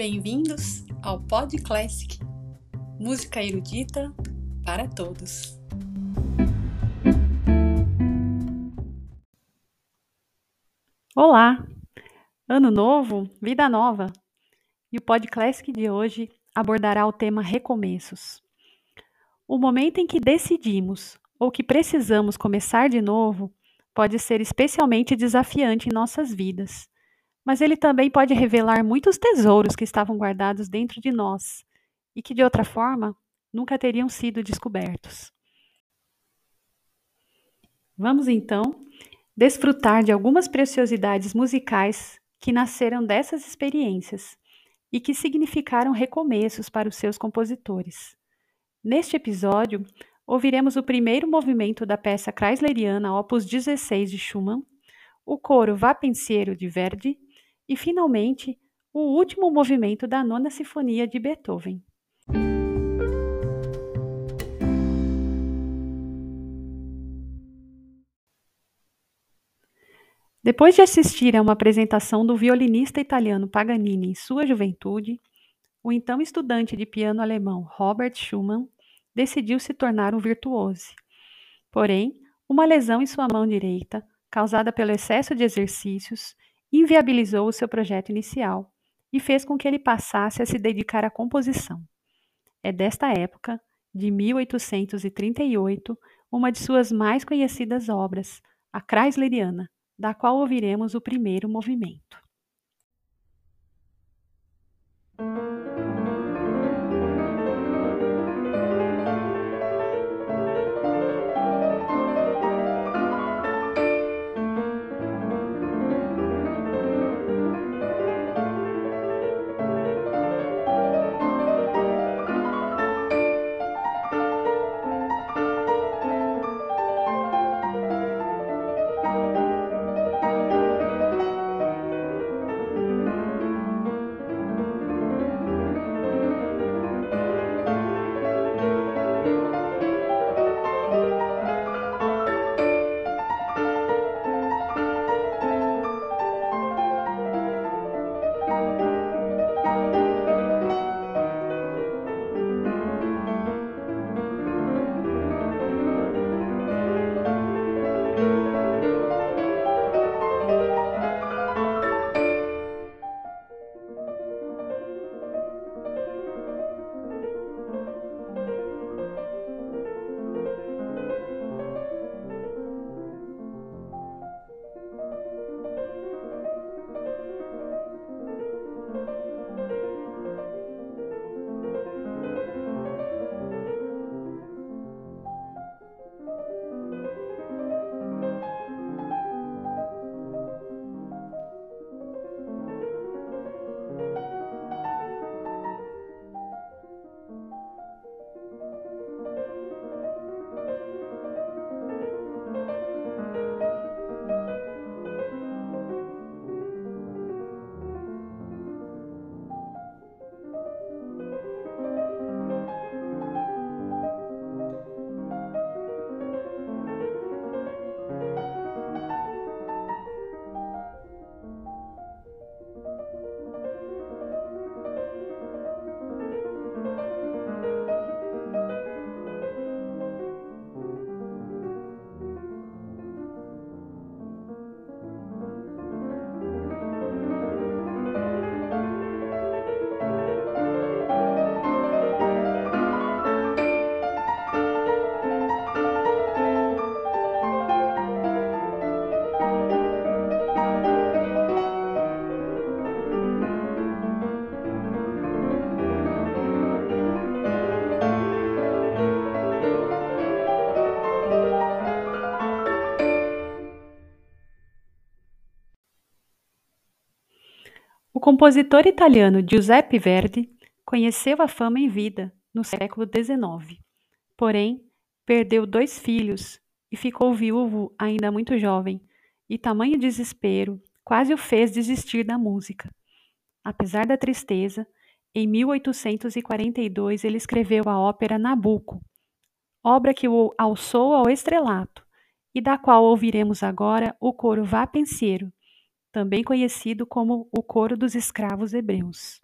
Bem-vindos ao Pod Classic, música erudita para todos. Olá! Ano novo, vida nova! E o Pod Classic de hoje abordará o tema recomeços. O momento em que decidimos ou que precisamos começar de novo pode ser especialmente desafiante em nossas vidas, mas ele também pode revelar muitos tesouros que estavam guardados dentro de nós e que, de outra forma, nunca teriam sido descobertos. Vamos então desfrutar de algumas preciosidades musicais que nasceram dessas experiências e que significaram recomeços para os seus compositores. Neste episódio, ouviremos o primeiro movimento da peça Chrysleriana Opus 16 de Schumann, o coro Vá Pensiero de Verdi e, finalmente, o último movimento da Nona Sinfonia de Beethoven. Depois de assistir a uma apresentação do violinista italiano Paganini em sua juventude, o então estudante de piano alemão Robert Schumann decidiu se tornar um virtuoso. Porém, uma lesão em sua mão direita, causada pelo excesso de exercícios, inviabilizou o seu projeto inicial e fez com que ele passasse a se dedicar à composição. É desta época, de 1838, uma de suas mais conhecidas obras, a Chrysleriana, da qual ouviremos o primeiro movimento. O compositor italiano Giuseppe Verdi conheceu a fama em vida no século XIX. Porém, perdeu dois filhos e ficou viúvo ainda muito jovem, e tamanho desespero quase o fez desistir da música. Apesar da tristeza, em 1842 ele escreveu a ópera Nabucco, obra que o alçou ao estrelato e da qual ouviremos agora o coro Vá Pensiero, também conhecido como o Coro dos Escravos Hebreus.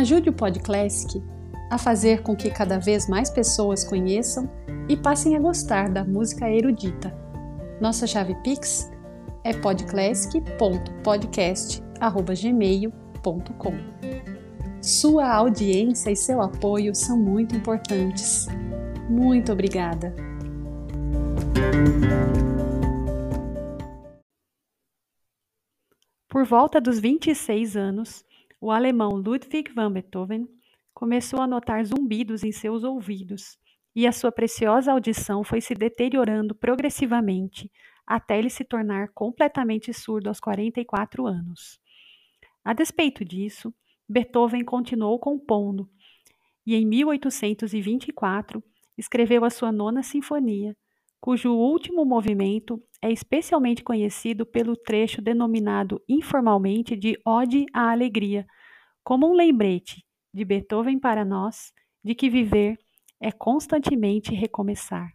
Ajude o Pod Classic a fazer com que cada vez mais pessoas conheçam e passem a gostar da música erudita. Nossa chave Pix é podclassic.podcast.gmail.com. Sua audiência e seu apoio são muito importantes. Muito obrigada! Por volta dos 26 anos, o alemão Ludwig van Beethoven começou a notar zumbidos em seus ouvidos e a sua preciosa audição foi se deteriorando progressivamente até ele se tornar completamente surdo aos 44 anos. A despeito disso, Beethoven continuou compondo e em 1824 escreveu a sua nona sinfonia, cujo último movimento é especialmente conhecido pelo trecho denominado informalmente de Ode à Alegria, como um lembrete de Beethoven para nós de que viver é constantemente recomeçar.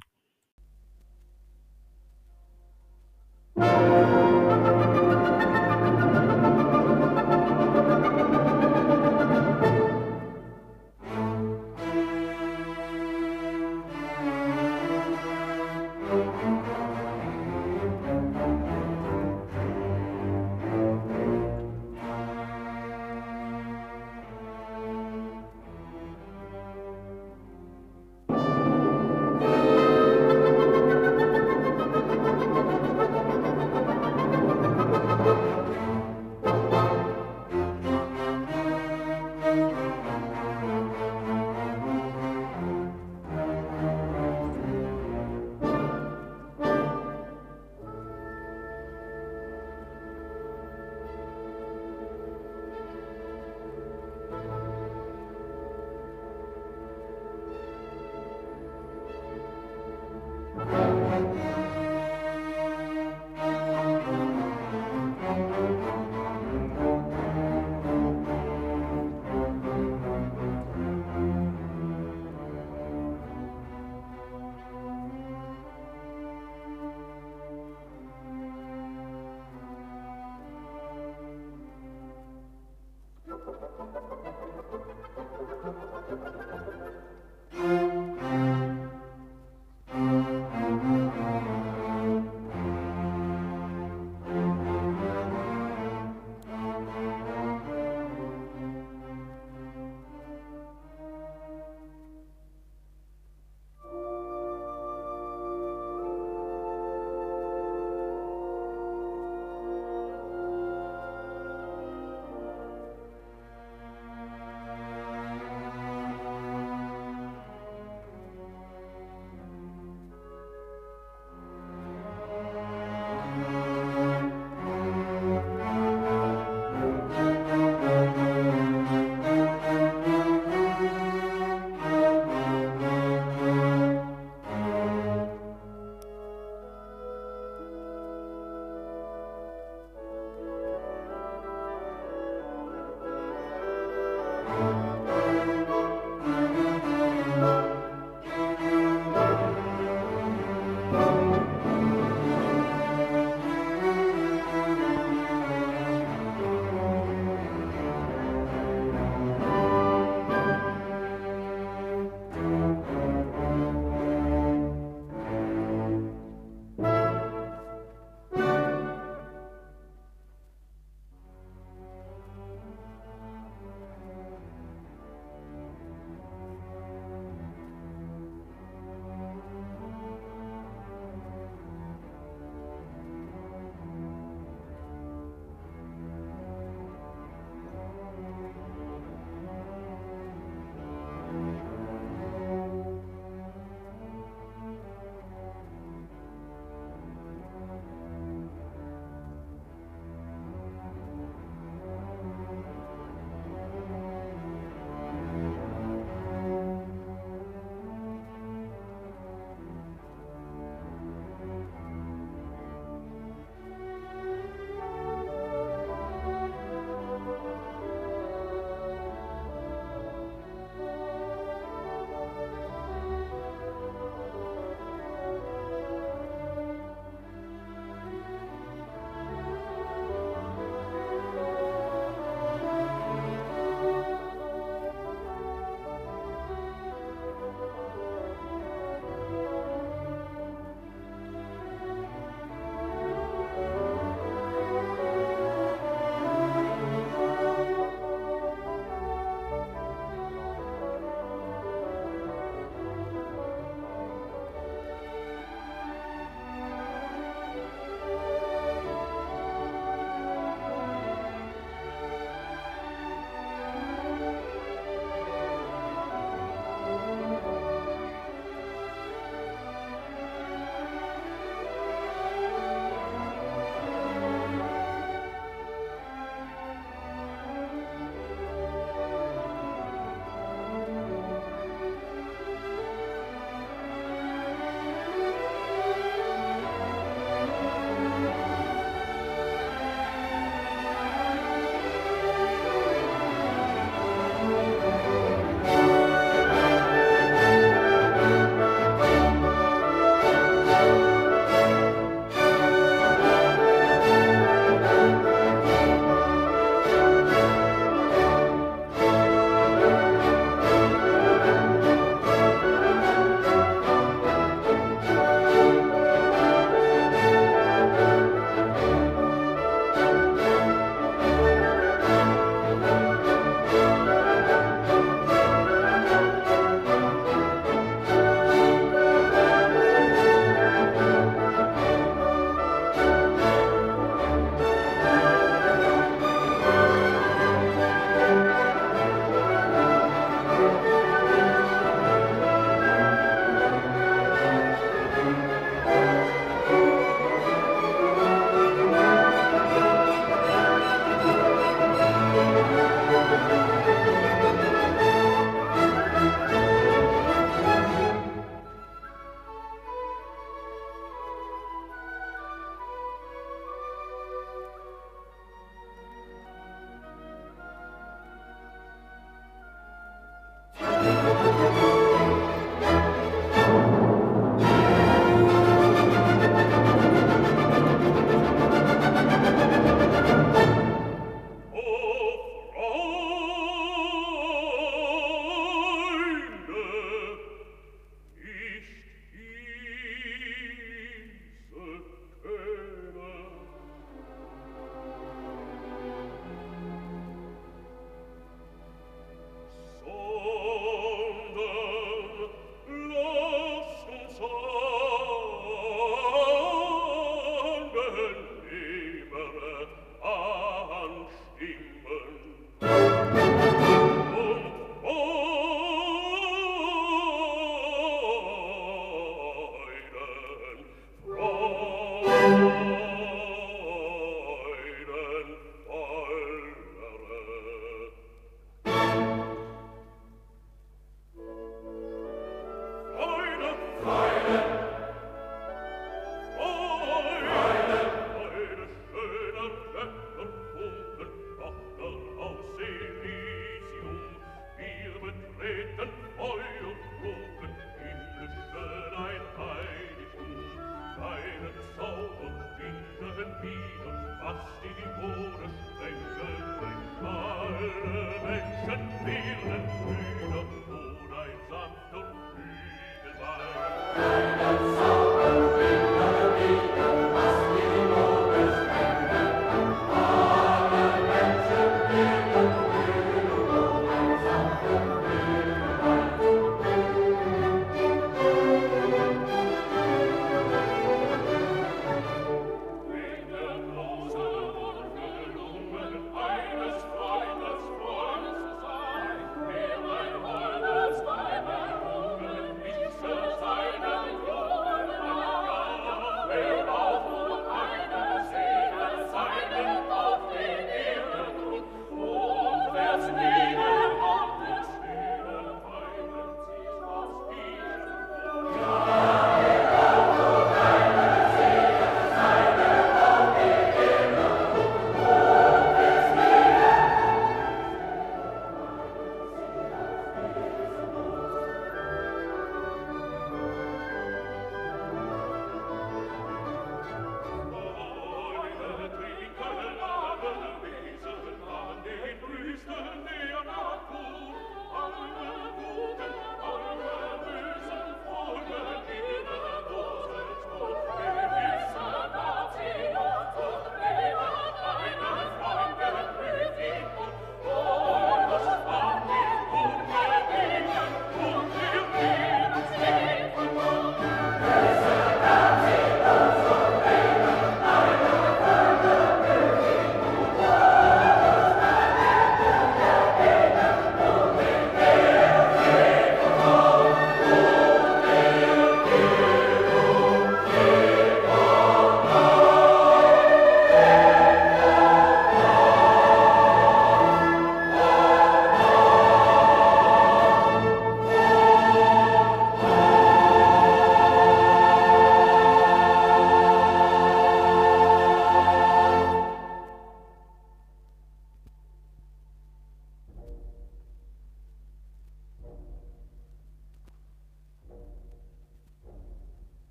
Menschen, Birnen, Brüder, uneinsamt und übel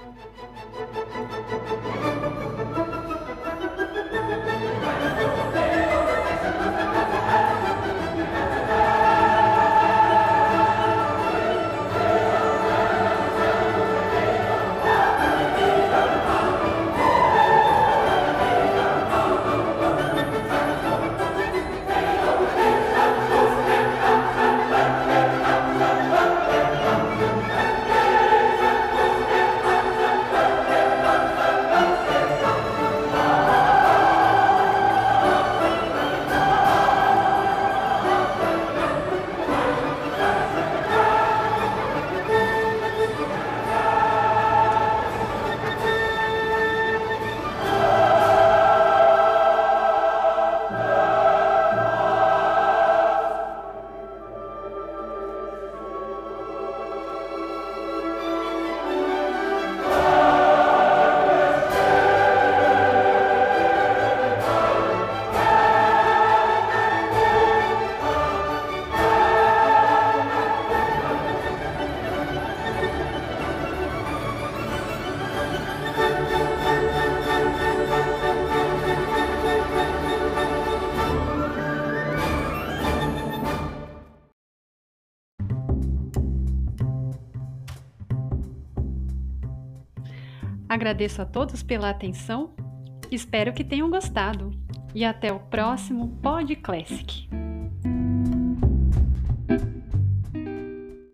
Thank you. Agradeço a todos pela atenção, espero que tenham gostado e até o próximo Pod Classic.